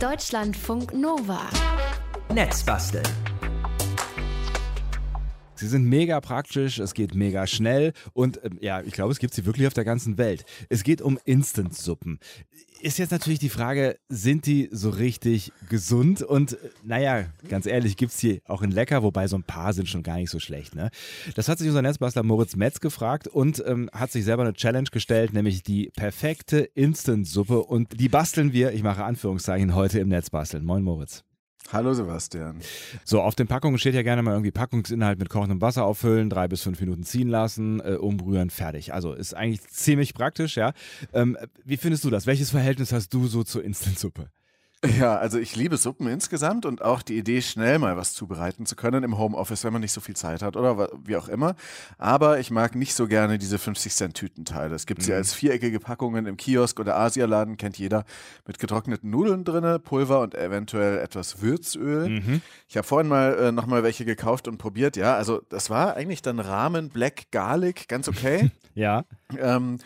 Deutschlandfunk Nova. Netzbasteln. Sie sind mega praktisch, es geht mega schnell und äh, ja, ich glaube, es gibt sie wirklich auf der ganzen Welt. Es geht um Instant-Suppen. Ist jetzt natürlich die Frage, sind die so richtig gesund? Und äh, naja, ganz ehrlich, gibt es die auch in lecker, wobei so ein paar sind schon gar nicht so schlecht. Ne? Das hat sich unser Netzbastler Moritz Metz gefragt und ähm, hat sich selber eine Challenge gestellt, nämlich die perfekte Instant-Suppe. Und die basteln wir, ich mache Anführungszeichen, heute im Netzbasteln. Moin Moritz. Hallo Sebastian. So, auf den Packungen steht ja gerne mal irgendwie Packungsinhalt mit kochendem Wasser auffüllen, drei bis fünf Minuten ziehen lassen, äh, umrühren, fertig. Also ist eigentlich ziemlich praktisch, ja. Ähm, wie findest du das? Welches Verhältnis hast du so zur Instant-Suppe? Ja, also ich liebe Suppen insgesamt und auch die Idee, schnell mal was zubereiten zu können im Homeoffice, wenn man nicht so viel Zeit hat oder wie auch immer. Aber ich mag nicht so gerne diese 50-Cent-Tütenteile. Es gibt mhm. sie als viereckige Packungen im Kiosk oder Asialaden, kennt jeder, mit getrockneten Nudeln drin, Pulver und eventuell etwas Würzöl. Mhm. Ich habe vorhin mal äh, nochmal welche gekauft und probiert. Ja, also das war eigentlich dann Ramen Black Garlic, ganz okay. ja. Ähm,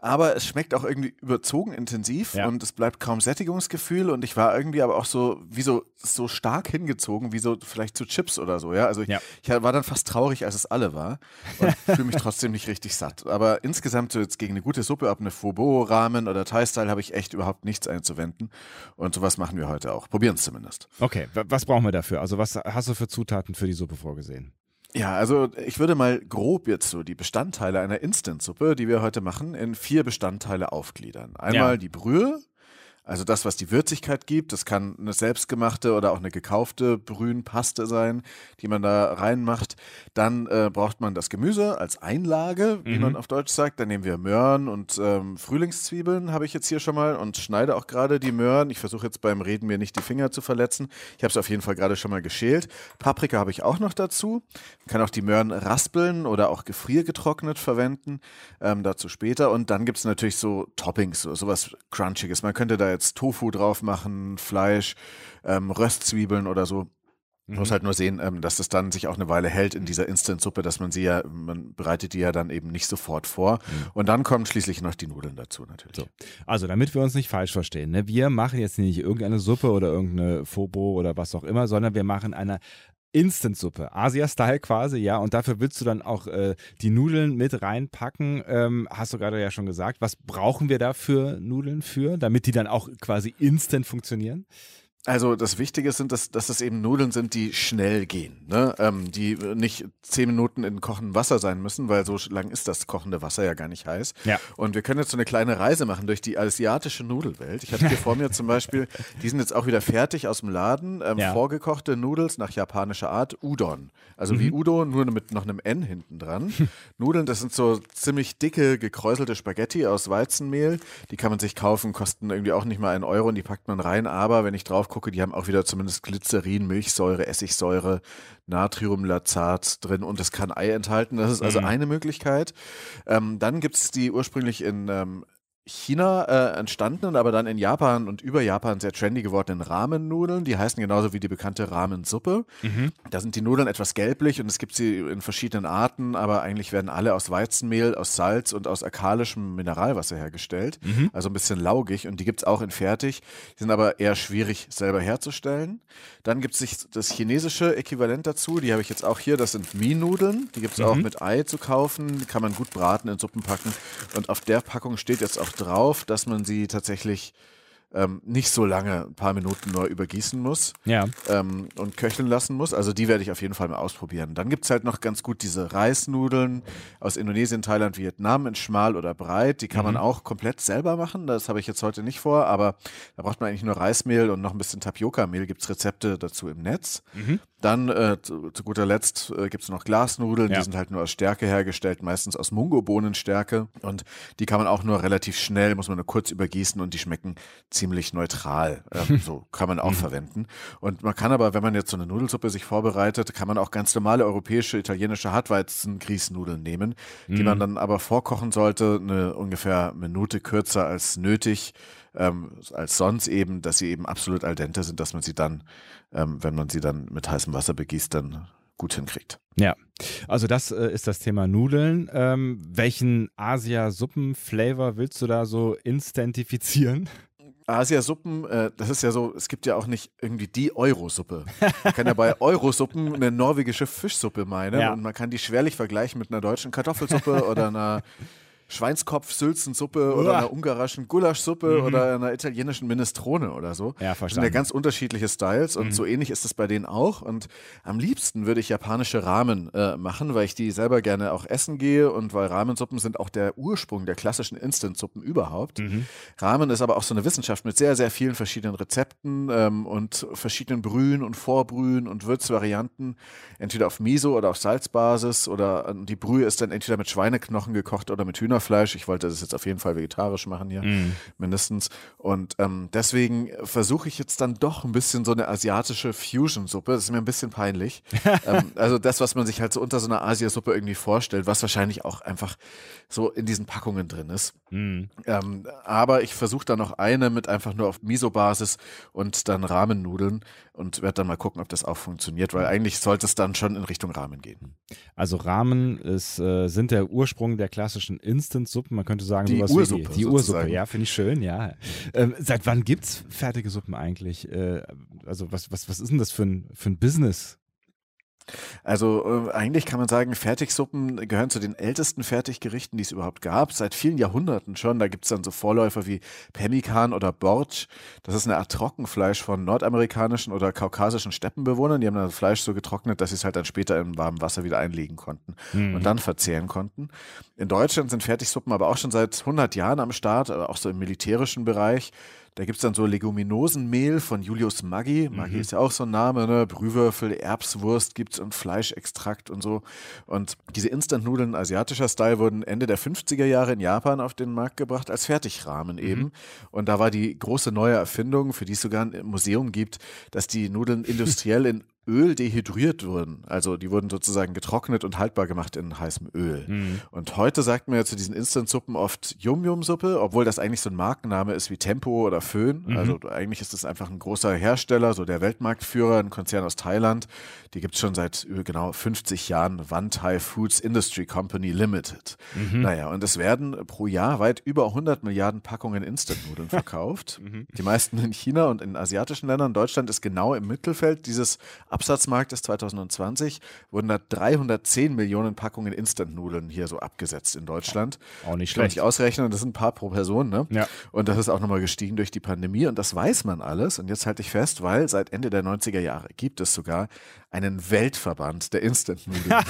aber es schmeckt auch irgendwie überzogen intensiv ja. und es bleibt kaum Sättigungsgefühl und ich war irgendwie aber auch so, wie so, so stark hingezogen, wie so vielleicht zu Chips oder so, ja. Also ich, ja. ich war dann fast traurig, als es alle war und fühle mich trotzdem nicht richtig satt. Aber insgesamt so jetzt gegen eine gute Suppe, ob eine Fobo-Rahmen oder Thai-Style, habe ich echt überhaupt nichts einzuwenden und sowas machen wir heute auch. Probieren es zumindest. Okay, was brauchen wir dafür? Also was hast du für Zutaten für die Suppe vorgesehen? Ja, also ich würde mal grob jetzt so die Bestandteile einer Instant-Suppe, die wir heute machen, in vier Bestandteile aufgliedern. Einmal ja. die Brühe, also das, was die Würzigkeit gibt, das kann eine selbstgemachte oder auch eine gekaufte Brühenpaste sein, die man da reinmacht. Dann äh, braucht man das Gemüse als Einlage, wie mhm. man auf Deutsch sagt. Dann nehmen wir Möhren und ähm, Frühlingszwiebeln habe ich jetzt hier schon mal und schneide auch gerade die Möhren. Ich versuche jetzt beim Reden mir nicht die Finger zu verletzen. Ich habe es auf jeden Fall gerade schon mal geschält. Paprika habe ich auch noch dazu. Man kann auch die Möhren raspeln oder auch gefriergetrocknet verwenden. Ähm, dazu später. Und dann gibt es natürlich so Toppings, so sowas Crunchiges. Man könnte da jetzt jetzt Tofu drauf machen, Fleisch, ähm, Röstzwiebeln oder so. Man muss mhm. halt nur sehen, ähm, dass das dann sich auch eine Weile hält in dieser Instant-Suppe, dass man sie ja, man bereitet die ja dann eben nicht sofort vor. Mhm. Und dann kommen schließlich noch die Nudeln dazu natürlich. So. Also, damit wir uns nicht falsch verstehen, ne? wir machen jetzt nicht irgendeine Suppe oder irgendeine Fobo oder was auch immer, sondern wir machen eine Instant-Suppe, Asia-Style quasi, ja. Und dafür willst du dann auch äh, die Nudeln mit reinpacken. Ähm, hast du gerade ja schon gesagt. Was brauchen wir da für Nudeln für, damit die dann auch quasi instant funktionieren? Also das Wichtige sind, dass, dass das eben Nudeln sind, die schnell gehen, ne? ähm, die nicht zehn Minuten in kochendem Wasser sein müssen, weil so lang ist das kochende Wasser ja gar nicht heiß. Ja. Und wir können jetzt so eine kleine Reise machen durch die asiatische Nudelwelt. Ich habe hier vor mir zum Beispiel, die sind jetzt auch wieder fertig aus dem Laden, ähm, ja. vorgekochte Nudels nach japanischer Art, Udon. Also mhm. wie Udo, nur mit noch einem N hinten dran. Nudeln, das sind so ziemlich dicke, gekräuselte Spaghetti aus Weizenmehl. Die kann man sich kaufen, kosten irgendwie auch nicht mal einen Euro und die packt man rein. Aber wenn ich drauf gucke, die haben auch wieder zumindest Glycerin, Milchsäure, Essigsäure, Natriumlazat drin und das kann Ei enthalten. Das ist also mhm. eine Möglichkeit. Ähm, dann gibt es die ursprünglich in ähm, China äh, entstandenen, aber dann in Japan und über Japan sehr trendy gewordenen Ramen-Nudeln. Die heißen genauso wie die bekannte Ramen-Suppe. Mhm. Da sind die Nudeln etwas gelblich und es gibt sie in verschiedenen Arten, aber eigentlich werden alle aus Weizenmehl, aus Salz und aus alkalischem Mineralwasser hergestellt. Mhm. Also ein bisschen laugig und die gibt es auch in fertig. Die sind aber eher schwierig selber herzustellen. Dann gibt es das chinesische Äquivalent dazu. Die habe ich jetzt auch hier. Das sind Mie-Nudeln. Die gibt es mhm. auch mit Ei zu kaufen. Die kann man gut braten, in Suppen packen. Und auf der Packung steht jetzt auch drauf, dass man sie tatsächlich ähm, nicht so lange, ein paar Minuten nur übergießen muss ja. ähm, und köcheln lassen muss. Also die werde ich auf jeden Fall mal ausprobieren. Dann gibt es halt noch ganz gut diese Reisnudeln aus Indonesien, Thailand, Vietnam in schmal oder breit. Die kann mhm. man auch komplett selber machen. Das habe ich jetzt heute nicht vor, aber da braucht man eigentlich nur Reismehl und noch ein bisschen Tapioca-Mehl. Gibt es Rezepte dazu im Netz. Mhm. Dann äh, zu, zu, guter Letzt äh, gibt es noch Glasnudeln, ja. die sind halt nur aus Stärke hergestellt, meistens aus Mungobohnenstärke. Und die kann man auch nur relativ schnell, muss man nur kurz übergießen und die schmecken ziemlich neutral. Ähm, so kann man auch mhm. verwenden. Und man kann aber, wenn man jetzt so eine Nudelsuppe sich vorbereitet, kann man auch ganz normale europäische, italienische Hartweizen-Grießnudeln nehmen, die man mhm. dann aber vorkochen sollte, eine ungefähr Minute kürzer als nötig ähm, als sonst eben, dass sie eben absolut al dente sind, dass man sie dann, ähm, wenn man sie dann mit heißem Wasser begießt, dann gut hinkriegt. Ja, also das äh, ist das Thema Nudeln. Ähm, welchen Asia-Suppen-Flavor willst du da so instantifizieren? Asiasuppen, äh, das ist ja so, es gibt ja auch nicht irgendwie die Eurosuppe. Man kann ja bei Eurosuppen eine norwegische Fischsuppe meinen ja. und man kann die schwerlich vergleichen mit einer deutschen Kartoffelsuppe oder einer Schweinskopf-Sülzensuppe oder einer ungarischen Gulaschsuppe mhm. oder einer italienischen Minestrone oder so. Ja, verstanden. Das sind ja ganz unterschiedliche Styles und mhm. so ähnlich ist es bei denen auch. Und am liebsten würde ich japanische Ramen äh, machen, weil ich die selber gerne auch essen gehe und weil Ramensuppen sind auch der Ursprung der klassischen Instant-Suppen überhaupt. Mhm. Ramen ist aber auch so eine Wissenschaft mit sehr, sehr vielen verschiedenen Rezepten ähm, und verschiedenen Brühen und Vorbrühen und Würzvarianten, entweder auf Miso oder auf Salzbasis oder die Brühe ist dann entweder mit Schweineknochen gekocht oder mit Hühner Hühnerfleisch. Ich wollte das jetzt auf jeden Fall vegetarisch machen hier, mm. mindestens. Und ähm, deswegen versuche ich jetzt dann doch ein bisschen so eine asiatische Fusion-Suppe. Das ist mir ein bisschen peinlich. ähm, also das, was man sich halt so unter so einer Asiasuppe irgendwie vorstellt, was wahrscheinlich auch einfach so in diesen Packungen drin ist. Mm. Ähm, aber ich versuche dann noch eine mit einfach nur auf Miso-Basis und dann Rahmennudeln und werde dann mal gucken, ob das auch funktioniert, weil eigentlich sollte es dann schon in Richtung Rahmen gehen. Also Rahmen ist, äh, sind der Ursprung der klassischen Instant-Suppen. Man könnte sagen, die sowas Ursuppe, wie die, die Ursuppe. Ja, finde ich schön, ja. Ähm, seit wann gibt es fertige Suppen eigentlich? Äh, also was, was, was ist denn das für ein, für ein Business? Also äh, eigentlich kann man sagen, Fertigsuppen gehören zu den ältesten Fertiggerichten, die es überhaupt gab, seit vielen Jahrhunderten schon. Da gibt es dann so Vorläufer wie Pemmikan oder Bortsch. Das ist eine Art Trockenfleisch von nordamerikanischen oder kaukasischen Steppenbewohnern. Die haben das Fleisch so getrocknet, dass sie es halt dann später im warmen Wasser wieder einlegen konnten mhm. und dann verzehren konnten. In Deutschland sind Fertigsuppen aber auch schon seit 100 Jahren am Start, auch so im militärischen Bereich. Da gibt es dann so Leguminosenmehl von Julius Maggi. Maggi mhm. ist ja auch so ein Name, ne? Brühwürfel, Erbswurst gibt es und Fleischextrakt und so. Und diese Instant-Nudeln asiatischer Style wurden Ende der 50er Jahre in Japan auf den Markt gebracht als Fertigrahmen mhm. eben. Und da war die große neue Erfindung, für die es sogar ein Museum gibt, dass die Nudeln industriell in Öl dehydriert wurden. Also die wurden sozusagen getrocknet und haltbar gemacht in heißem Öl. Mhm. Und heute sagt man ja zu diesen Instant-Suppen oft Yum-Yum-Suppe, obwohl das eigentlich so ein Markenname ist wie Tempo oder Föhn. Mhm. Also eigentlich ist es einfach ein großer Hersteller, so der Weltmarktführer, ein Konzern aus Thailand. Die gibt es schon seit genau 50 Jahren, One Thai Foods Industry Company Limited. Mhm. Naja, und es werden pro Jahr weit über 100 Milliarden Packungen Instant-Nudeln verkauft. Mhm. Die meisten in China und in asiatischen Ländern. Deutschland ist genau im Mittelfeld dieses Absatzmarktes 2020 wurden da 310 Millionen Packungen Instant-Nudeln hier so abgesetzt in Deutschland. Auch nicht schlecht. Kann ich ausrechnen, das sind ein paar pro Person, ne? Ja. Und das ist auch nochmal gestiegen durch die Pandemie und das weiß man alles. Und jetzt halte ich fest, weil seit Ende der 90er Jahre gibt es sogar einen Weltverband der Instant-Nudeln.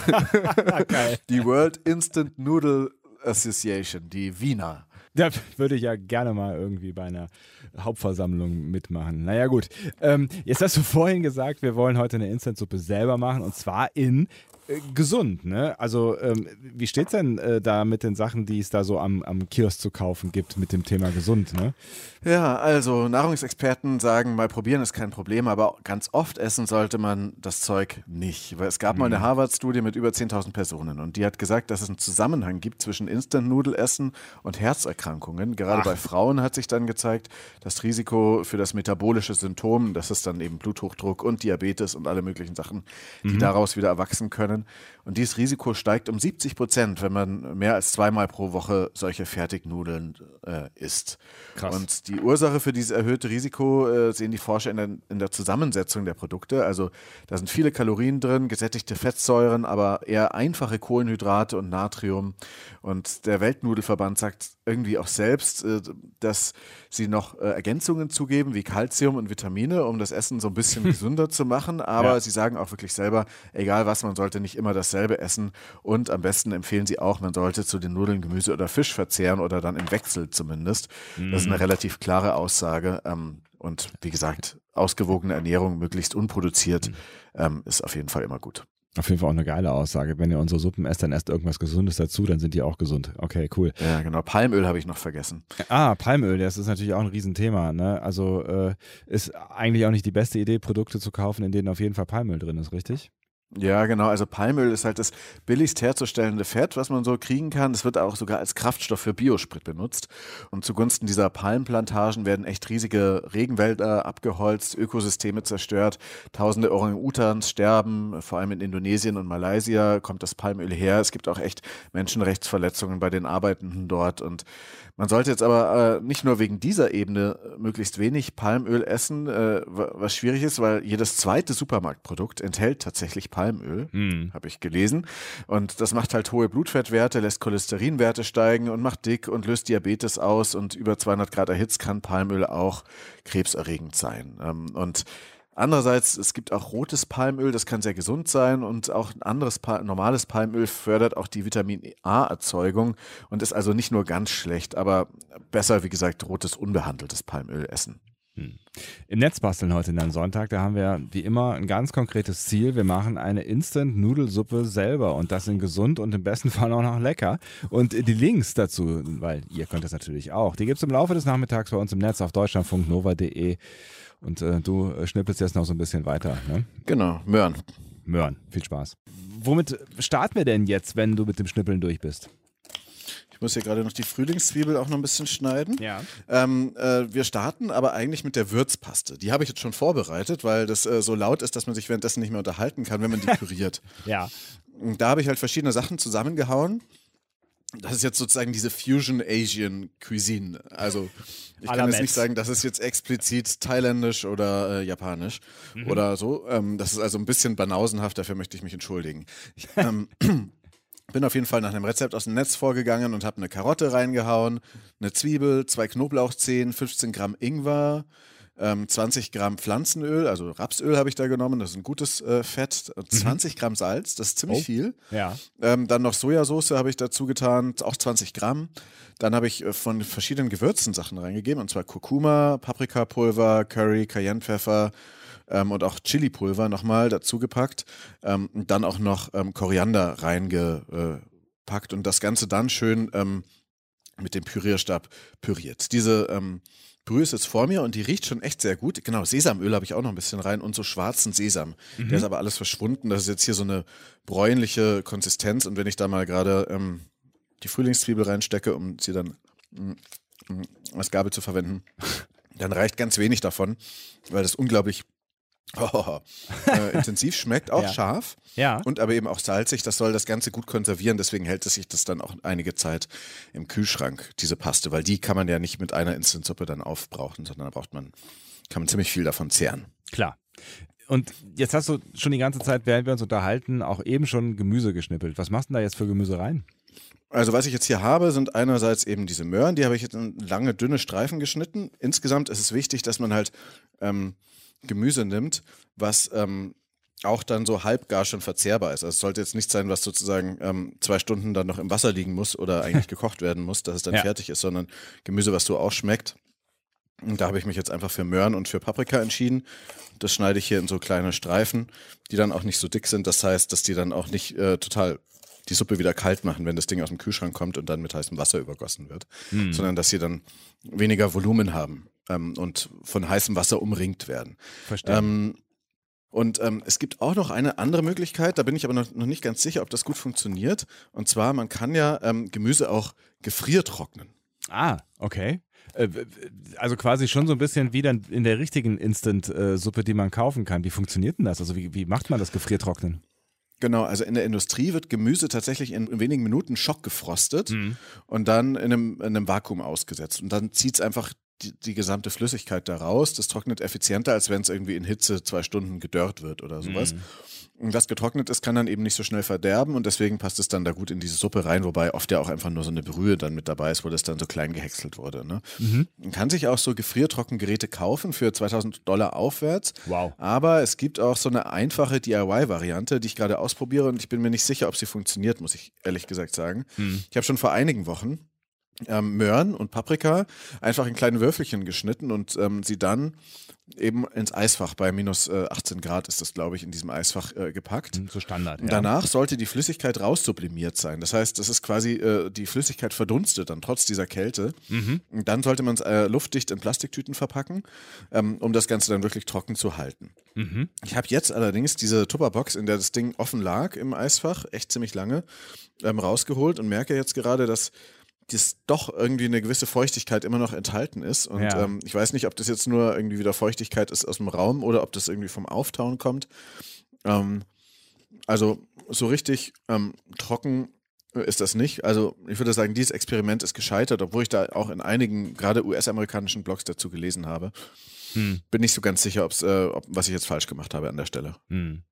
die World Instant Noodle Association, die Wiener. Da würde ich ja gerne mal irgendwie bei einer Hauptversammlung mitmachen. Naja, gut. Ähm, jetzt hast du vorhin gesagt, wir wollen heute eine Instant-Suppe selber machen und zwar in äh, gesund, ne? Also, ähm, wie steht's denn äh, da mit den Sachen, die es da so am, am Kiosk zu kaufen gibt mit dem Thema gesund, ne? Ja, also Nahrungsexperten sagen, mal probieren ist kein Problem, aber ganz oft essen sollte man das Zeug nicht. Weil es gab mhm. mal eine mhm. Harvard-Studie mit über 10.000 Personen und die hat gesagt, dass es einen Zusammenhang gibt zwischen Instant-Nudelessen und Herzerkrankungen. Gerade Ach. bei Frauen hat sich dann gezeigt, das Risiko für das metabolische Symptom, das ist dann eben Bluthochdruck und Diabetes und alle möglichen Sachen, die mhm. daraus wieder erwachsen können. Und dieses Risiko steigt um 70 Prozent, wenn man mehr als zweimal pro Woche solche Fertignudeln äh, isst. Krass. Und die Ursache für dieses erhöhte Risiko äh, sehen die Forscher in der, in der, Zusammensetzung der Produkte. Also da sind viele Kalorien drin, gesättigte Fettsäuren, aber eher einfache Kohlenhydrate und Natrium. Und der Weltnudelverband sagt irgendwie auch selbst, äh, dass sie noch äh, Ergänzungen zugeben, wie Kalzium und Vitamine, um das Essen so ein bisschen gesünder zu machen. Aber ja. sie sagen auch wirklich selber, egal was, man sollte nicht immer dasselbe essen. Und am besten empfehlen sie auch, man sollte zu den Nudeln Gemüse oder Fisch verzehren oder dann im Wechsel zumindest. Mhm. Das ist eine mhm. relativ klare Aussage. Ähm, und wie gesagt, ausgewogene Ernährung, möglichst unproduziert, mhm. ähm, ist auf jeden Fall immer gut. Auf jeden Fall auch eine geile Aussage. Wenn ihr unsere Suppen esst, dann esst irgendwas Gesundes dazu, dann sind die auch gesund. Okay, cool. Ja, genau. Palmöl habe ich noch vergessen. Ah, Palmöl, das ist natürlich auch ein Riesenthema. Ne? Also äh, ist eigentlich auch nicht die beste Idee, Produkte zu kaufen, in denen auf jeden Fall Palmöl drin ist, richtig? Ja, genau. Also Palmöl ist halt das billigst herzustellende Fett, was man so kriegen kann. Es wird auch sogar als Kraftstoff für Biosprit benutzt. Und zugunsten dieser Palmplantagen werden echt riesige Regenwälder abgeholzt, Ökosysteme zerstört, tausende Orang-Utans sterben. Vor allem in Indonesien und Malaysia kommt das Palmöl her. Es gibt auch echt Menschenrechtsverletzungen bei den Arbeitenden dort. Und man sollte jetzt aber äh, nicht nur wegen dieser Ebene möglichst wenig Palmöl essen, äh, was schwierig ist, weil jedes zweite Supermarktprodukt enthält tatsächlich Palmöl, hm. habe ich gelesen. Und das macht halt hohe Blutfettwerte, lässt Cholesterinwerte steigen und macht dick und löst Diabetes aus. Und über 200 Grad erhitzt kann Palmöl auch krebserregend sein. Ähm, und Andererseits, es gibt auch rotes Palmöl, das kann sehr gesund sein und auch ein anderes Pal normales Palmöl fördert auch die Vitamin A-Erzeugung und ist also nicht nur ganz schlecht, aber besser, wie gesagt, rotes unbehandeltes Palmöl essen. Hm. Im Netz basteln heute in einem Sonntag, da haben wir wie immer ein ganz konkretes Ziel. Wir machen eine Instant-Nudelsuppe selber und das in gesund und im besten Fall auch noch lecker. Und die Links dazu, weil ihr könnt das natürlich auch, die gibt es im Laufe des Nachmittags bei uns im Netz auf deutschlandfunknova.de. Und äh, du äh, schnippelst jetzt noch so ein bisschen weiter. Ne? Genau, Möhren. Möhren, viel Spaß. Womit starten wir denn jetzt, wenn du mit dem Schnippeln durch bist? Ich muss hier gerade noch die Frühlingszwiebel auch noch ein bisschen schneiden. Ja. Ähm, äh, wir starten aber eigentlich mit der Würzpaste. Die habe ich jetzt schon vorbereitet, weil das äh, so laut ist, dass man sich währenddessen nicht mehr unterhalten kann, wenn man die püriert. ja. Und da habe ich halt verschiedene Sachen zusammengehauen. Das ist jetzt sozusagen diese Fusion Asian Cuisine. Also ich kann jetzt nicht sagen, das ist jetzt explizit thailändisch oder äh, japanisch mhm. oder so. Ähm, das ist also ein bisschen banausenhaft, dafür möchte ich mich entschuldigen. Ich ähm, bin auf jeden Fall nach einem Rezept aus dem Netz vorgegangen und habe eine Karotte reingehauen, eine Zwiebel, zwei Knoblauchzehen, 15 Gramm Ingwer, ähm, 20 Gramm Pflanzenöl, also Rapsöl habe ich da genommen, das ist ein gutes äh, Fett, 20 mhm. Gramm Salz, das ist ziemlich oh. viel. Ja. Ähm, dann noch Sojasauce habe ich dazu getan, auch 20 Gramm. Dann habe ich äh, von verschiedenen Gewürzen Sachen reingegeben, und zwar Kurkuma, Paprikapulver, Curry, Cayennepfeffer, ähm, und auch Chili-Pulver nochmal dazu gepackt. Ähm, und dann auch noch ähm, Koriander reingepackt und das Ganze dann schön ähm, mit dem Pürierstab püriert. Diese ähm, Brühe ist jetzt vor mir und die riecht schon echt sehr gut. Genau, Sesamöl habe ich auch noch ein bisschen rein und so schwarzen Sesam. Mhm. Der ist aber alles verschwunden. Das ist jetzt hier so eine bräunliche Konsistenz und wenn ich da mal gerade ähm, die Frühlingszwiebel reinstecke, um sie dann mm, mm, als Gabel zu verwenden, dann reicht ganz wenig davon, weil das unglaublich Oh, äh, intensiv schmeckt auch ja. scharf ja. und aber eben auch salzig. Das soll das Ganze gut konservieren. Deswegen hält es sich das dann auch einige Zeit im Kühlschrank, diese Paste, weil die kann man ja nicht mit einer Instantsuppe dann aufbrauchen, sondern da braucht man, kann man ziemlich viel davon zehren. Klar. Und jetzt hast du schon die ganze Zeit, während wir uns unterhalten, auch eben schon Gemüse geschnippelt. Was machst du denn da jetzt für Gemüse rein? Also was ich jetzt hier habe, sind einerseits eben diese Möhren, die habe ich jetzt in lange, dünne Streifen geschnitten. Insgesamt ist es wichtig, dass man halt ähm, Gemüse nimmt, was ähm, auch dann so halbgar schon verzehrbar ist. Also es sollte jetzt nicht sein, was sozusagen ähm, zwei Stunden dann noch im Wasser liegen muss oder eigentlich gekocht werden muss, dass es dann ja. fertig ist, sondern Gemüse, was so auch schmeckt. Und da habe ich mich jetzt einfach für Möhren und für Paprika entschieden. Das schneide ich hier in so kleine Streifen, die dann auch nicht so dick sind. Das heißt, dass die dann auch nicht äh, total die Suppe wieder kalt machen, wenn das Ding aus dem Kühlschrank kommt und dann mit heißem Wasser übergossen wird, hm. sondern dass sie dann weniger Volumen haben ähm, und von heißem Wasser umringt werden. Verstehe. Ähm, und ähm, es gibt auch noch eine andere Möglichkeit, da bin ich aber noch, noch, nicht ganz sicher, ob das gut funktioniert. Und zwar, man kann ja ähm, Gemüse auch gefriertrocknen. Ah, okay. Äh, also quasi schon so ein bisschen wie dann in der richtigen Instant-Suppe, die man kaufen kann. Wie funktioniert denn das? Also wie, wie macht man das Gefriertrocknen? Genau, also in der Industrie wird Gemüse tatsächlich in wenigen Minuten schockgefrostet mhm. und dann in einem, in einem Vakuum ausgesetzt. Und dann zieht es einfach die, die, gesamte Flüssigkeit da raus. Das trocknet effizienter, als wenn es irgendwie in Hitze zwei Stunden gedörrt wird oder sowas. Mhm. Und was getrocknet ist, kann dann eben nicht so schnell verderben und deswegen passt es dann da gut in diese Suppe rein, wobei oft ja auch einfach nur so eine Brühe dann mit dabei ist, wo das dann so klein gehäckselt wurde. Ne? Mhm. Man kann sich auch so Gefriertrockengeräte kaufen für 2000 Dollar aufwärts. Wow. Aber es gibt auch so eine einfache DIY-Variante, die ich gerade ausprobiere und ich bin mir nicht sicher, ob sie funktioniert, muss ich ehrlich gesagt sagen. Mhm. Ich habe schon vor einigen Wochen ähm, Möhren und Paprika einfach in kleine Würfelchen geschnitten und ähm, sie dann eben ins Eisfach. Bei minus äh, 18 Grad ist das, glaube ich, in diesem Eisfach äh, gepackt. Hm, so Standard. Ja. Danach sollte die Flüssigkeit raussublimiert sein. Das heißt, das ist quasi, äh, die Flüssigkeit verdunstet dann trotz dieser Kälte. Mhm. Und dann sollte man es äh, luftdicht in Plastiktüten verpacken, ähm, um das Ganze dann wirklich trocken zu halten. Mhm. Ich habe jetzt allerdings diese Tupperbox, in der das Ding offen lag im Eisfach, echt ziemlich lange, ähm, rausgeholt und merke jetzt gerade, dass dass doch irgendwie eine gewisse Feuchtigkeit immer noch enthalten ist. Und ja. ähm, ich weiß nicht, ob das jetzt nur irgendwie wieder Feuchtigkeit ist aus dem Raum oder ob das irgendwie vom Auftauen kommt. Ähm, also so richtig ähm, trocken ist das nicht. Also ich würde sagen, dieses Experiment ist gescheitert, obwohl ich da auch in einigen, gerade US-amerikanischen Blogs dazu gelesen habe. Hm. Bin nicht so ganz sicher, äh, ob, was ich jetzt falsch gemacht habe an der Stelle. Hm.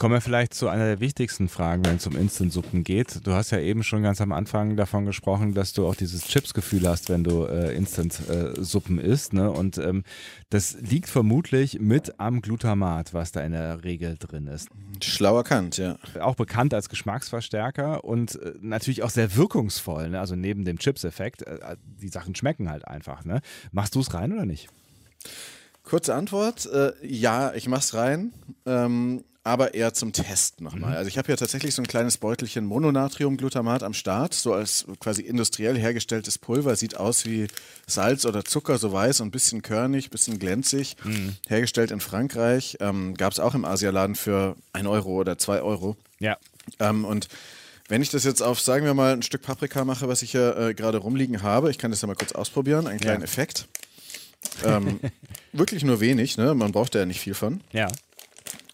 Kommen wir vielleicht zu einer der wichtigsten Fragen, wenn es um Instant-Suppen geht. Du hast ja eben schon ganz am Anfang davon gesprochen, dass du auch dieses Chips-Gefühl hast, wenn du äh, Instant-Suppen isst. Ne? Und ähm, das liegt vermutlich mit am Glutamat, was da in der Regel drin ist. Schlau erkannt, ja. Auch bekannt als Geschmacksverstärker und äh, natürlich auch sehr wirkungsvoll. Ne? Also neben dem Chips-Effekt, äh, die Sachen schmecken halt einfach. Ne? Machst du es rein oder nicht? Kurze Antwort, äh, ja, ich mach's rein. Ähm, aber eher zum Test nochmal. Mhm. Also ich habe ja tatsächlich so ein kleines Beutelchen Mononatriumglutamat am Start, so als quasi industriell hergestelltes Pulver, sieht aus wie Salz oder Zucker, so weiß und ein bisschen körnig, bisschen glänzig, mhm. hergestellt in Frankreich. Ähm, Gab es auch im Asialaden für ein Euro oder zwei Euro. Ja. Ähm, und wenn ich das jetzt auf, sagen wir mal, ein Stück Paprika mache, was ich hier äh, gerade rumliegen habe, ich kann das ja mal kurz ausprobieren, einen kleinen ja. Effekt. Ähm, wirklich nur wenig, ne? Man braucht ja nicht viel von. Ja.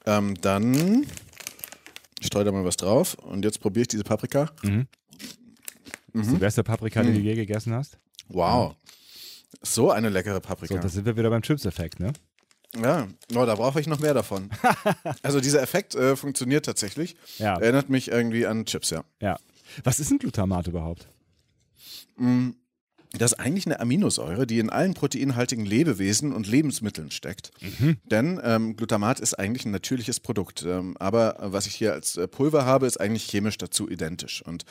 Ähm, dann streue da mal was drauf und jetzt probiere ich diese Paprika. Mhm. Das ist die beste Paprika, die du mhm. je gegessen hast. Wow. So eine leckere Paprika. So, da sind wir wieder beim Chips-Effekt, ne? Ja, no, da brauche ich noch mehr davon. also dieser Effekt äh, funktioniert tatsächlich. Ja. Erinnert mich irgendwie an Chips, ja. Ja. Was ist ein Glutamat überhaupt? Mm, das ist eigentlich eine Aminosäure, die in allen proteinhaltigen Lebewesen und Lebensmitteln steckt. Mhm. Denn ähm, Glutamat ist eigentlich ein natürliches Produkt. Ähm, aber was ich hier als äh, Pulver habe, ist eigentlich chemisch dazu identisch. Und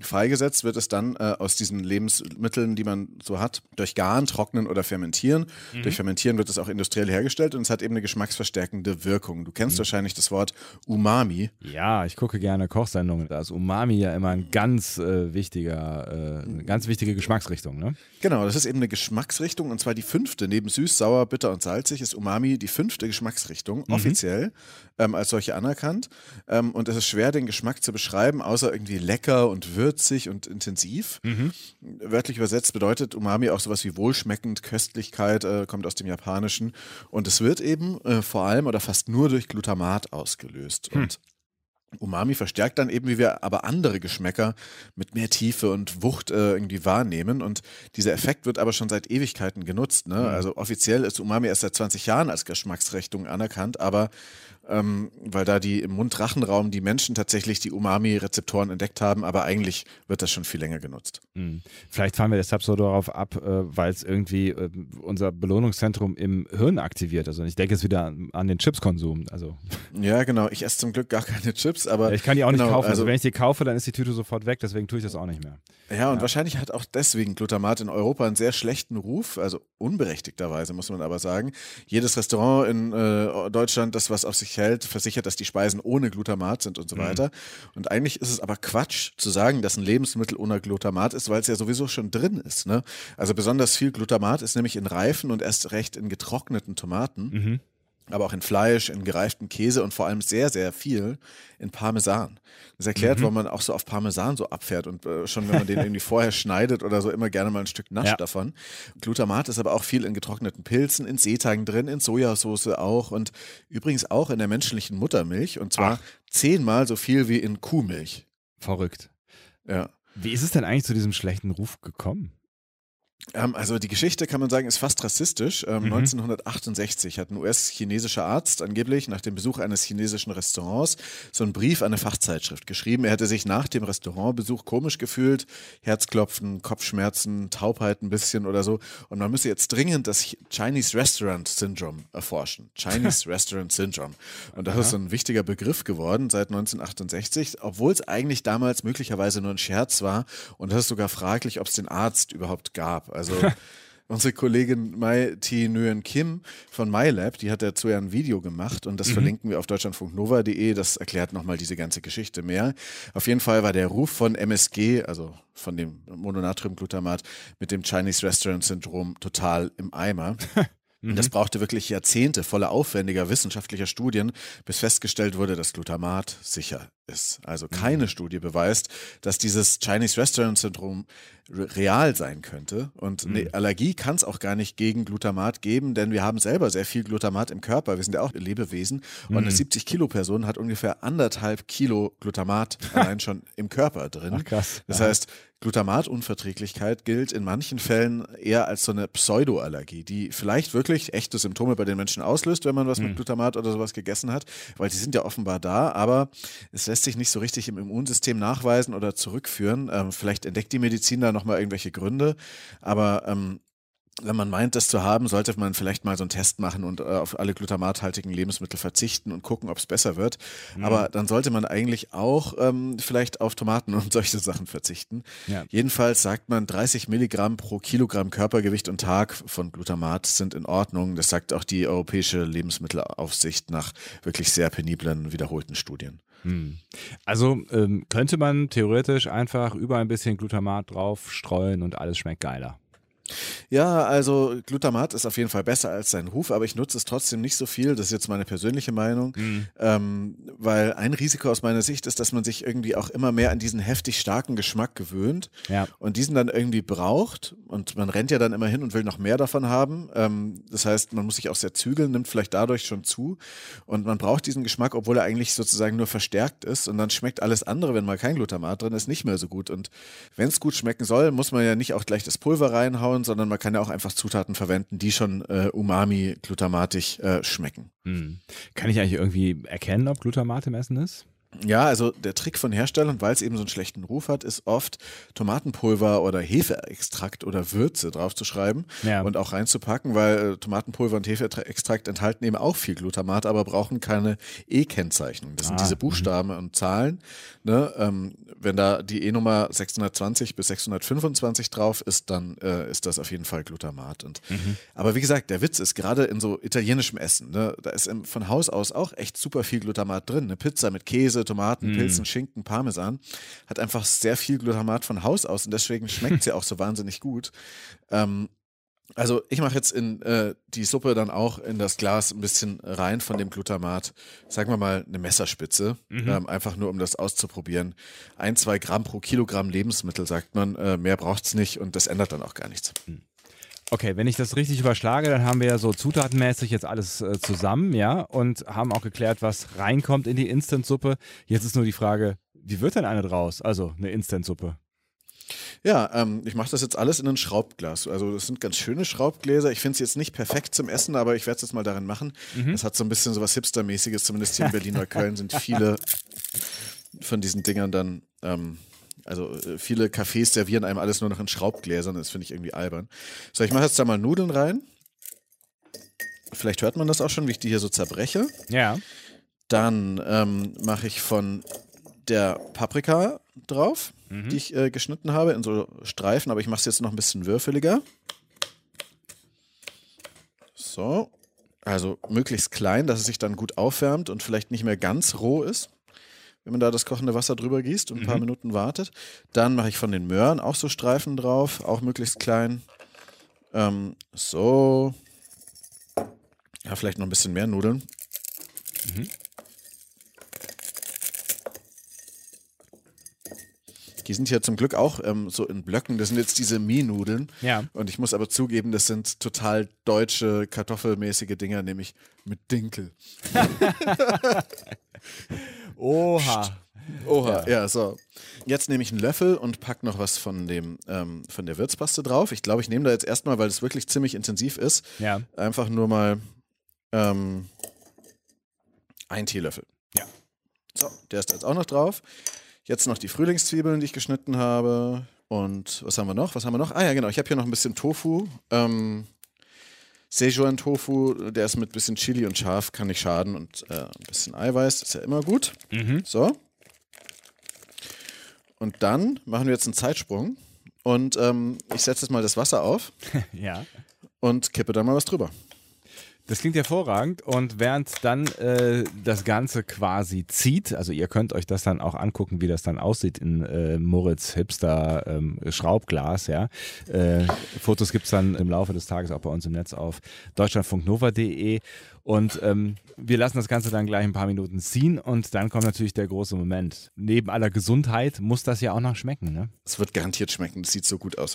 Freigesetzt wird es dann äh, aus diesen Lebensmitteln, die man so hat, durch Garen, Trocknen oder Fermentieren. Mhm. Durch Fermentieren wird es auch industriell hergestellt und es hat eben eine geschmacksverstärkende Wirkung. Du kennst mhm. wahrscheinlich das Wort Umami. Ja, ich gucke gerne Kochsendungen. Da ist Umami ja immer ein ganz äh, wichtiger, äh, eine ganz wichtige Geschmacksrichtung. Ne? Genau, das ist eben eine Geschmacksrichtung und zwar die fünfte. Neben süß, sauer, bitter und salzig ist Umami die fünfte Geschmacksrichtung, mhm. offiziell ähm, als solche anerkannt. Ähm, und es ist schwer, den Geschmack zu beschreiben, außer irgendwie lecker und würzig und intensiv. Mhm. Wörtlich übersetzt bedeutet Umami auch sowas wie wohlschmeckend, Köstlichkeit, äh, kommt aus dem Japanischen. Und es wird eben äh, vor allem oder fast nur durch Glutamat ausgelöst. Hm. Und Umami verstärkt dann eben, wie wir aber andere Geschmäcker mit mehr Tiefe und Wucht äh, irgendwie wahrnehmen. Und dieser Effekt wird aber schon seit Ewigkeiten genutzt. Ne? Mhm. Also offiziell ist Umami erst seit 20 Jahren als Geschmacksrichtung anerkannt, aber ähm, weil da die im Mundrachenraum die Menschen tatsächlich die Umami-Rezeptoren entdeckt haben, aber eigentlich wird das schon viel länger genutzt. Mhm. Vielleicht fahren wir deshalb so darauf ab, äh, weil es irgendwie äh, unser Belohnungszentrum im Hirn aktiviert. Also ich denke jetzt wieder an, an den Chipskonsum. Also. Ja, genau. Ich esse zum Glück gar keine Chips, aber. Ja, ich kann die auch nicht genau, kaufen. Also, also, wenn ich die kaufe, dann ist die Tüte sofort weg, deswegen tue ich das auch nicht mehr. Ja, und ja. wahrscheinlich hat auch deswegen Glutamat in Europa einen sehr schlechten Ruf, also unberechtigterweise, muss man aber sagen. Jedes Restaurant in äh, Deutschland, das was auf sich hält, versichert, dass die Speisen ohne Glutamat sind und so mhm. weiter. Und eigentlich ist es aber Quatsch zu sagen, dass ein Lebensmittel ohne Glutamat ist, weil es ja sowieso schon drin ist. Ne? Also besonders viel Glutamat ist nämlich in reifen und erst recht in getrockneten Tomaten. Mhm aber auch in Fleisch, in gereiften Käse und vor allem sehr, sehr viel in Parmesan. Das erklärt, mhm. warum man auch so auf Parmesan so abfährt und äh, schon, wenn man den irgendwie vorher schneidet oder so, immer gerne mal ein Stück nascht ja. davon. Glutamat ist aber auch viel in getrockneten Pilzen, in Seetang drin, in Sojasauce auch und übrigens auch in der menschlichen Muttermilch und zwar Ach. zehnmal so viel wie in Kuhmilch. Verrückt. Ja. Wie ist es denn eigentlich zu diesem schlechten Ruf gekommen? Ähm, also die Geschichte kann man sagen, ist fast rassistisch. Ähm, mhm. 1968 hat ein US-chinesischer Arzt angeblich nach dem Besuch eines chinesischen Restaurants so einen Brief an eine Fachzeitschrift geschrieben. Er hätte sich nach dem Restaurantbesuch komisch gefühlt, Herzklopfen, Kopfschmerzen, Taubheit ein bisschen oder so. Und man müsse jetzt dringend das Chinese Restaurant Syndrome erforschen. Chinese Restaurant Syndrome. Und das Aha. ist so ein wichtiger Begriff geworden seit 1968, obwohl es eigentlich damals möglicherweise nur ein Scherz war. Und das ist sogar fraglich, ob es den Arzt überhaupt gab. Also unsere Kollegin Mai T. Nguyen Kim von MyLab, die hat dazu ja ein Video gemacht und das mhm. verlinken wir auf deutschlandfunknova.de. Das erklärt nochmal diese ganze Geschichte mehr. Auf jeden Fall war der Ruf von MSG, also von dem Mononatriumglutamat, mit dem Chinese Restaurant Syndrom total im Eimer. Und das mhm. brauchte wirklich Jahrzehnte voller aufwendiger wissenschaftlicher Studien, bis festgestellt wurde, dass Glutamat sicher ist. Also keine mhm. Studie beweist, dass dieses Chinese Restaurant Syndrom real sein könnte. Und eine mhm. Allergie kann es auch gar nicht gegen Glutamat geben, denn wir haben selber sehr viel Glutamat im Körper. Wir sind ja auch Lebewesen. Und eine 70 Kilo Person hat ungefähr anderthalb Kilo Glutamat allein schon im Körper drin. Ach, krass. Das heißt, Glutamatunverträglichkeit gilt in manchen Fällen eher als so eine Pseudoallergie, die vielleicht wirklich echte Symptome bei den Menschen auslöst, wenn man was mhm. mit Glutamat oder sowas gegessen hat, weil die sind ja offenbar da, aber es lässt sich nicht so richtig im Immunsystem nachweisen oder zurückführen. Ähm, vielleicht entdeckt die Medizin da nochmal irgendwelche Gründe, aber ähm, wenn man meint, das zu haben, sollte man vielleicht mal so einen Test machen und äh, auf alle glutamathaltigen Lebensmittel verzichten und gucken, ob es besser wird. Mhm. Aber dann sollte man eigentlich auch ähm, vielleicht auf Tomaten und solche Sachen verzichten. Ja. Jedenfalls sagt man, 30 Milligramm pro Kilogramm Körpergewicht und Tag von Glutamat sind in Ordnung. Das sagt auch die Europäische Lebensmittelaufsicht nach wirklich sehr peniblen, wiederholten Studien. Hm. Also ähm, könnte man theoretisch einfach über ein bisschen Glutamat drauf streuen und alles schmeckt geiler. Ja, also Glutamat ist auf jeden Fall besser als sein Ruf, aber ich nutze es trotzdem nicht so viel. Das ist jetzt meine persönliche Meinung, mhm. ähm, weil ein Risiko aus meiner Sicht ist, dass man sich irgendwie auch immer mehr an diesen heftig starken Geschmack gewöhnt ja. und diesen dann irgendwie braucht und man rennt ja dann immer hin und will noch mehr davon haben. Ähm, das heißt, man muss sich auch sehr zügeln, nimmt vielleicht dadurch schon zu und man braucht diesen Geschmack, obwohl er eigentlich sozusagen nur verstärkt ist und dann schmeckt alles andere, wenn mal kein Glutamat drin ist, nicht mehr so gut. Und wenn es gut schmecken soll, muss man ja nicht auch gleich das Pulver reinhauen bauen, sondern man kann ja auch einfach Zutaten verwenden, die schon äh, umami, glutamatisch äh, schmecken. Hm. Kann ich eigentlich irgendwie erkennen, ob Glutamat im Essen ist? Ja, also der Trick von Herstellern, weil es eben so einen schlechten Ruf hat, ist oft Tomatenpulver oder Hefeextrakt oder Würze draufzuschreiben ja. und auch reinzupacken, weil äh, Tomatenpulver und Hefeextrakt enthalten eben auch viel Glutamat, aber brauchen keine E-Kennzeichnung. Das sind ah, diese mhm. Buchstaben -hmm. und Zahlen. Ne? Ähm, wenn da die E-Nummer 620 bis 625 drauf ist, dann äh, ist das auf jeden Fall Glutamat. Und, mhm. Aber wie gesagt, der Witz ist gerade in so italienischem Essen, ne? da ist von Haus aus auch echt super viel Glutamat drin. Eine Pizza mit Käse, Tomaten, mm. Pilzen, Schinken, Parmesan, hat einfach sehr viel Glutamat von Haus aus und deswegen schmeckt sie auch so wahnsinnig gut. Ähm, also ich mache jetzt in äh, die Suppe dann auch in das Glas ein bisschen rein von dem Glutamat. Sagen wir mal eine Messerspitze, mhm. ähm, einfach nur um das auszuprobieren. Ein, zwei Gramm pro Kilogramm Lebensmittel sagt man, äh, mehr braucht es nicht und das ändert dann auch gar nichts. Mhm. Okay, wenn ich das richtig überschlage, dann haben wir ja so zutatenmäßig jetzt alles äh, zusammen, ja, und haben auch geklärt, was reinkommt in die Instant-Suppe. Jetzt ist nur die Frage, wie wird denn eine draus? Also eine Instant-Suppe. Ja, ähm, ich mache das jetzt alles in ein Schraubglas. Also das sind ganz schöne Schraubgläser. Ich finde es jetzt nicht perfekt zum Essen, aber ich werde es jetzt mal darin machen. Mhm. Das hat so ein bisschen so was Hipstermäßiges, zumindest hier in Berlin oder Köln sind viele von diesen Dingern dann ähm, also äh, viele Cafés servieren einem alles nur noch in Schraubgläsern, das finde ich irgendwie albern. So, ich mache jetzt da mal Nudeln rein. Vielleicht hört man das auch schon, wie ich die hier so zerbreche. Ja. Dann ähm, mache ich von der Paprika drauf, mhm. die ich äh, geschnitten habe in so Streifen, aber ich mache es jetzt noch ein bisschen würfeliger. So. Also möglichst klein, dass es sich dann gut aufwärmt und vielleicht nicht mehr ganz roh ist wenn man da das kochende Wasser drüber gießt und ein paar mhm. Minuten wartet. Dann mache ich von den Möhren auch so Streifen drauf, auch möglichst klein. Ähm, so. Ja, vielleicht noch ein bisschen mehr Nudeln. Mhm. Die sind hier zum Glück auch ähm, so in Blöcken. Das sind jetzt diese Mie-Nudeln. Ja. Und ich muss aber zugeben, das sind total deutsche, kartoffelmäßige Dinger, nämlich mit Dinkel. Oha. Oha, ja. ja. so. Jetzt nehme ich einen Löffel und packe noch was von, dem, ähm, von der Würzpaste drauf. Ich glaube, ich nehme da jetzt erstmal, weil es wirklich ziemlich intensiv ist, ja. einfach nur mal ähm, ein Teelöffel. Ja. So, der ist jetzt auch noch drauf. Jetzt noch die Frühlingszwiebeln, die ich geschnitten habe. Und was haben wir noch? Was haben wir noch? Ah ja, genau. Ich habe hier noch ein bisschen Tofu. Ähm, Szechuan Tofu, der ist mit ein bisschen Chili und Schaf, kann nicht schaden. Und äh, ein bisschen Eiweiß, ist ja immer gut. Mhm. So. Und dann machen wir jetzt einen Zeitsprung. Und ähm, ich setze jetzt mal das Wasser auf. ja. Und kippe dann mal was drüber. Das klingt hervorragend und während dann äh, das Ganze quasi zieht, also ihr könnt euch das dann auch angucken, wie das dann aussieht in äh, Moritz Hipster ähm, Schraubglas, ja. Äh, Fotos gibt es dann im Laufe des Tages auch bei uns im Netz auf deutschlandfunknova.de und ähm, wir lassen das Ganze dann gleich ein paar Minuten ziehen und dann kommt natürlich der große Moment. Neben aller Gesundheit muss das ja auch noch schmecken, ne? Es wird garantiert schmecken, das sieht so gut aus.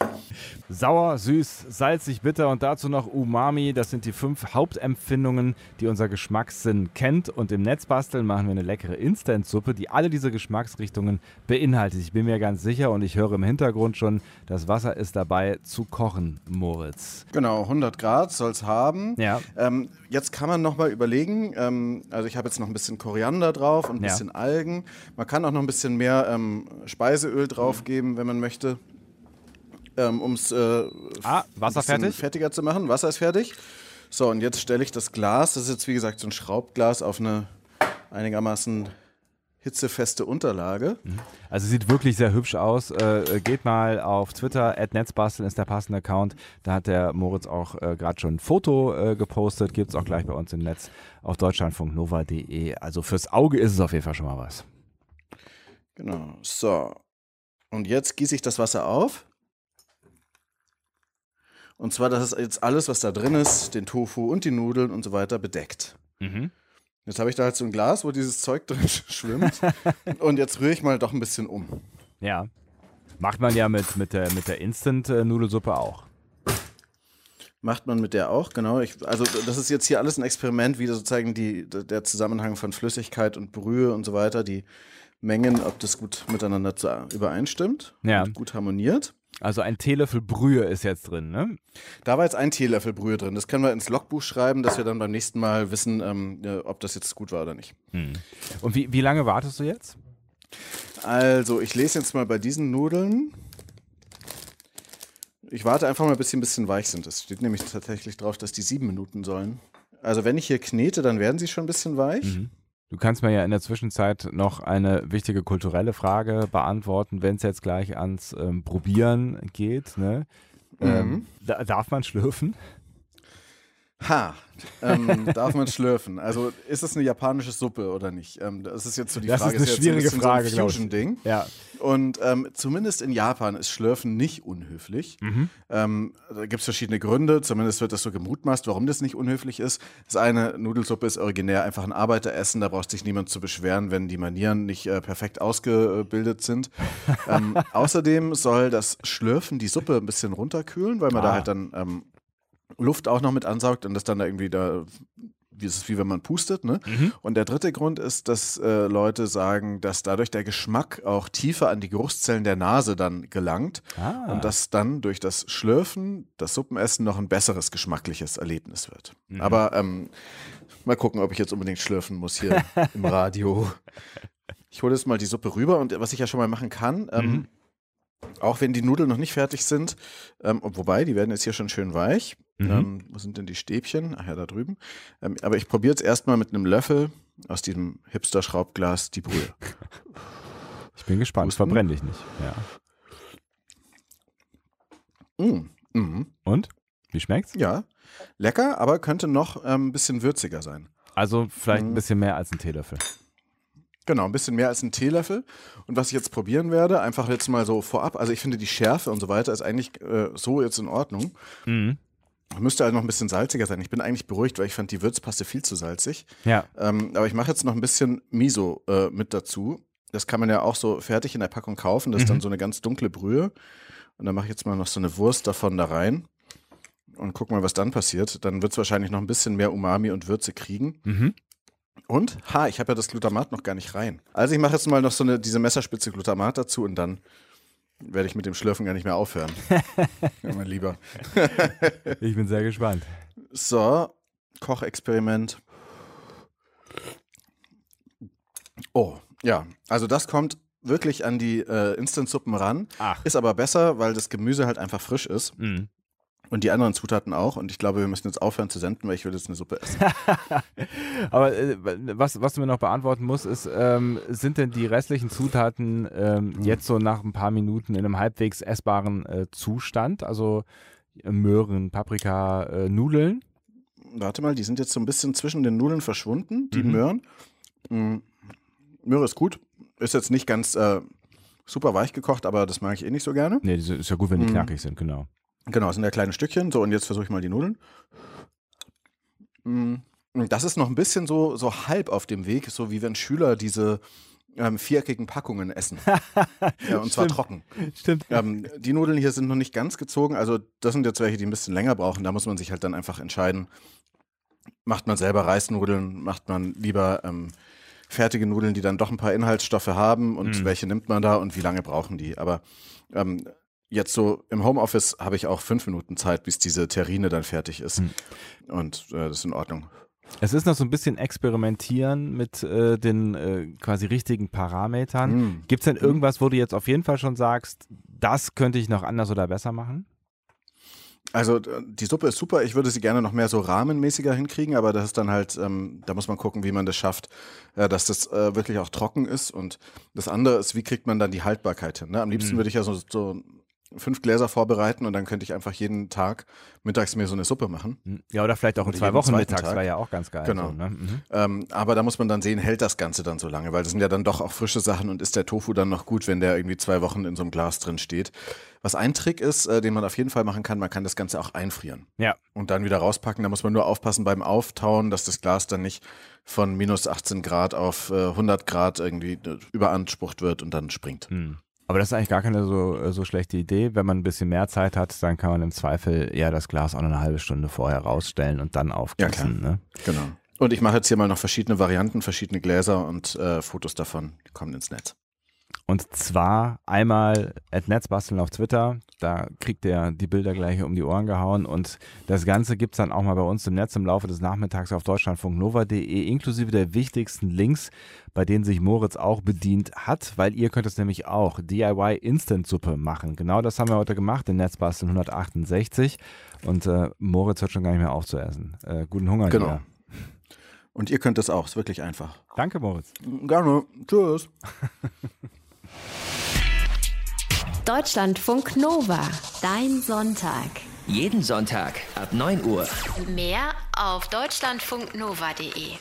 Sauer, süß, salzig, bitter und dazu noch Umami. Das sind die fünf Hauptempfindungen, die unser Geschmackssinn kennt. Und im Netzbasteln machen wir eine leckere Instant-Suppe, die alle diese Geschmacksrichtungen beinhaltet. Ich bin mir ganz sicher und ich höre im Hintergrund schon, das Wasser ist dabei zu kochen, Moritz. Genau, 100 Grad soll es haben. Ja. Ähm, jetzt kann man nochmal überlegen, ähm, also ich habe jetzt noch ein bisschen Koriander drauf und ein Ja. bisschen Algen. Man kann auch noch ein bisschen mehr ähm, Speiseöl draufgeben, wenn man möchte, ähm, um es äh, Ah, Wasser ein bisschen fertig? fertiger zu machen. Wasser ist fertig. So, und jetzt stelle ich das Glas, das ist jetzt wie gesagt so ein Schraubglas, auf eine einigermaßen hitzefeste Unterlage. Also sieht wirklich sehr hübsch aus. Äh, geht mal auf Twitter, @netzbasteln ist der passende Account. Da hat der Moritz auch äh, gerade schon ein Foto äh, gepostet. Gibt es auch gleich bei uns im Netz auf deutschlandfunknova.de. Also fürs Auge ist es auf jeden Fall schon mal was. Genau, so. Und jetzt gieße ich das Wasser auf. Und zwar, dass es jetzt alles, was da drin ist, den Tofu und die Nudeln und so weiter, bedeckt. Mhm. Jetzt habe ich da halt so ein Glas, wo dieses Zeug drin schwimmt. und jetzt rühre ich mal doch ein bisschen um. Ja. Macht man ja mit, mit der, mit der Instant-Nudelsuppe auch. Macht man mit der auch, genau. Ich, also das ist jetzt hier alles ein Experiment, wie sozusagen die, der Zusammenhang von Flüssigkeit und Brühe und so weiter, die Mengen, ob das gut miteinander übereinstimmt Ja. und gut harmoniert. Also ein Teelöffel Brühe ist jetzt drin, ne? Da war jetzt ein Teelöffel Brühe drin. Das können wir ins Logbuch schreiben, dass wir dann beim nächsten Mal wissen, ähm, ob das jetzt gut war oder nicht. Und wie, wie lange wartest du jetzt? Also, ich lese jetzt mal bei diesen Nudeln. Ich warte einfach mal, bis sie ein bisschen weich sind. Es steht nämlich tatsächlich drauf, dass die sieben Minuten sollen. Also, wenn ich hier knete, dann werden sie schon ein bisschen weich. Du kannst mir ja in der Zwischenzeit noch eine wichtige kulturelle Frage beantworten, wenn es jetzt gleich ans ähm, Probieren geht. Ne? Ähm, da, darf man schlürfen? Ha, ähm, darf man schlürfen? Also, ist es eine japanische Suppe oder nicht? Ähm, das ist jetzt so die Das Frage. ist eine jetzt schwierige bisschen Frage, so ein glaub ich. Fusion-Ding. Ja. Und ähm, zumindest in Japan ist Schlürfen nicht unhöflich. Mhm. Ähm, da gibt es verschiedene Gründe, zumindest wird das so gemutmaßt, warum das nicht unhöflich ist. Das eine, Nudelsuppe ist originär einfach ein Arbeiteressen, da braucht sich niemand zu beschweren, wenn die Manieren nicht äh, perfekt ausgebildet sind. ähm, außerdem soll das Schlürfen die Suppe ein bisschen runterkühlen, weil man da Ah. halt dann ähm, Luft auch noch mit ansaugt und das dann da irgendwie da, es ist wie wenn man pustet. Ne? Mhm. Und der dritte Grund ist, dass äh, Leute sagen, dass dadurch der Geschmack auch tiefer an die Geruchszellen der Nase dann gelangt Ah. und dass dann durch das Schlürfen, das Suppenessen noch ein besseres geschmackliches Erlebnis wird. Mhm. Aber ähm, mal gucken, ob ich jetzt unbedingt schlürfen muss hier im Radio. Ich hole jetzt mal die Suppe rüber und was ich ja schon mal machen kann, ähm, Mhm. Auch wenn die Nudeln noch nicht fertig sind, ähm, wobei, die werden jetzt hier schon schön weich. Mhm. Ähm, wo sind denn die Stäbchen? Ach ja, da drüben. Ähm, aber ich probiere jetzt erstmal mit einem Löffel aus diesem Hipster-Schraubglas die Brühe. Ich bin gespannt. Husten? Verbrenn dich nicht. Ja. Mm, mhm. Und? Wie schmeckt's? Ja, lecker, aber könnte noch ähm, ein bisschen würziger sein. Also vielleicht ein Mhm. bisschen mehr als ein Teelöffel. Genau, ein bisschen mehr als ein Teelöffel. Und was ich jetzt probieren werde, einfach jetzt mal so vorab, also ich finde die Schärfe und so weiter ist eigentlich äh, so jetzt in Ordnung. Mhm. Müsste halt noch ein bisschen salziger sein. Ich bin eigentlich beruhigt, weil ich fand die Würzpaste viel zu salzig. Ja. Ähm, aber ich mache jetzt noch ein bisschen Miso äh, mit dazu. Das kann man ja auch so fertig in der Packung kaufen. Das ist Mhm. dann so eine ganz dunkle Brühe. Und dann mache ich jetzt mal noch so eine Wurst davon da rein. Und guck mal, was dann passiert. Dann wird es wahrscheinlich noch ein bisschen mehr Umami und Würze kriegen. Mhm. Und? Ha, ich habe ja das Glutamat noch gar nicht rein. Also ich mache jetzt mal noch so eine, diese Messerspitze Glutamat dazu und dann werde ich mit dem Schlürfen gar nicht mehr aufhören. ja, mein Lieber. ich bin sehr gespannt. So, Kochexperiment. Oh, ja. Also das kommt wirklich an die äh, Instant-Suppen ran. Ach. Ist aber besser, weil das Gemüse halt einfach frisch ist. Mhm. Und die anderen Zutaten auch. Und ich glaube, wir müssen jetzt aufhören zu senden, weil ich will jetzt eine Suppe essen. Aber äh, was, was du mir noch beantworten musst, ist, ähm, sind denn die restlichen Zutaten ähm, mhm. jetzt so nach ein paar Minuten in einem halbwegs essbaren äh, Zustand? Also äh, Möhren, Paprika, äh, Nudeln? Warte mal, die sind jetzt so ein bisschen zwischen den Nudeln verschwunden, die mhm. Möhren. Mhm. Möhre ist gut. Ist jetzt nicht ganz äh, super weich gekocht, aber das mag ich eh nicht so gerne. Nee, ist ja gut, wenn die mhm. knackig sind, genau. Genau, sind ja kleine Stückchen. So, und jetzt versuche ich mal die Nudeln. Mm, das ist noch ein bisschen so, so halb auf dem Weg, so wie wenn Schüler diese ähm, viereckigen Packungen essen. ja, und zwar trocken. Stimmt. Ähm, die Nudeln hier sind noch nicht ganz gezogen. Also, das sind jetzt welche, die ein bisschen länger brauchen. Da muss man sich halt dann einfach entscheiden. Macht man selber Reisnudeln? Macht man lieber ähm, fertige Nudeln, die dann doch ein paar Inhaltsstoffe haben? Und mhm. welche nimmt man da und wie lange brauchen die? Aber ähm, jetzt so im Homeoffice habe ich auch fünf Minuten Zeit, bis diese Terrine dann fertig ist. Hm. Und äh, das ist in Ordnung. Es ist noch so ein bisschen experimentieren mit äh, den äh, quasi richtigen Parametern. Mm. Gibt es denn irgendwas, wo du jetzt auf jeden Fall schon sagst, das könnte ich noch anders oder besser machen? Also die Suppe ist super. Ich würde sie gerne noch mehr so rahmenmäßiger hinkriegen, aber das ist dann halt, ähm, da muss man gucken, wie man das schafft, äh, dass das äh, wirklich auch trocken ist. Und das andere ist, wie kriegt man dann die Haltbarkeit hin? Ne? Am liebsten mm. würde ich ja so, so fünf Gläser vorbereiten und dann könnte ich einfach jeden Tag mittags mir so eine Suppe machen. Hm. Ja, oder vielleicht auch in zwei Wochen mittags, wäre ja auch ganz geil. Genau. So, ne? mhm. ähm, aber da muss man dann sehen, hält das Ganze dann so lange, weil das sind ja dann doch auch frische Sachen und ist der Tofu dann noch gut, wenn der irgendwie zwei Wochen in so einem Glas drin steht. Was ein Trick ist, äh, den man auf jeden Fall machen kann, man kann das Ganze auch einfrieren. Ja. Und dann wieder rauspacken. Da muss man nur aufpassen beim Auftauen, dass das Glas dann nicht von minus 18 Grad auf äh, 100 Grad irgendwie äh, überansprucht wird und dann springt. Mhm. Aber das ist eigentlich gar keine so, so schlechte Idee. Wenn man ein bisschen mehr Zeit hat, dann kann man im Zweifel eher das Glas auch eine halbe Stunde vorher rausstellen und dann aufgießen. Ja, ne? Genau. Und ich mache jetzt hier mal noch verschiedene Varianten, verschiedene Gläser und äh, Fotos davon, die kommen ins Netz. Und zwar einmal at Netzbasteln auf Twitter, da kriegt er die Bilder gleich um die Ohren gehauen und das Ganze gibt es dann auch mal bei uns im Netz im Laufe des Nachmittags auf deutschlandfunknova.de inklusive der wichtigsten Links, bei denen sich Moritz auch bedient hat, weil ihr könnt es nämlich auch DIY Instant Suppe machen. Genau das haben wir heute gemacht in Netzbasteln 168 und äh, Moritz hört schon gar nicht mehr auf zu essen. Äh, guten Hunger. Genau. Wieder. Und ihr könnt es auch, ist wirklich einfach. Danke, Moritz. Gerne. Tschüss. Deutschlandfunk Nova. Dein Sonntag. Jeden Sonntag ab 9 Uhr. Mehr auf deutschlandfunknova.de.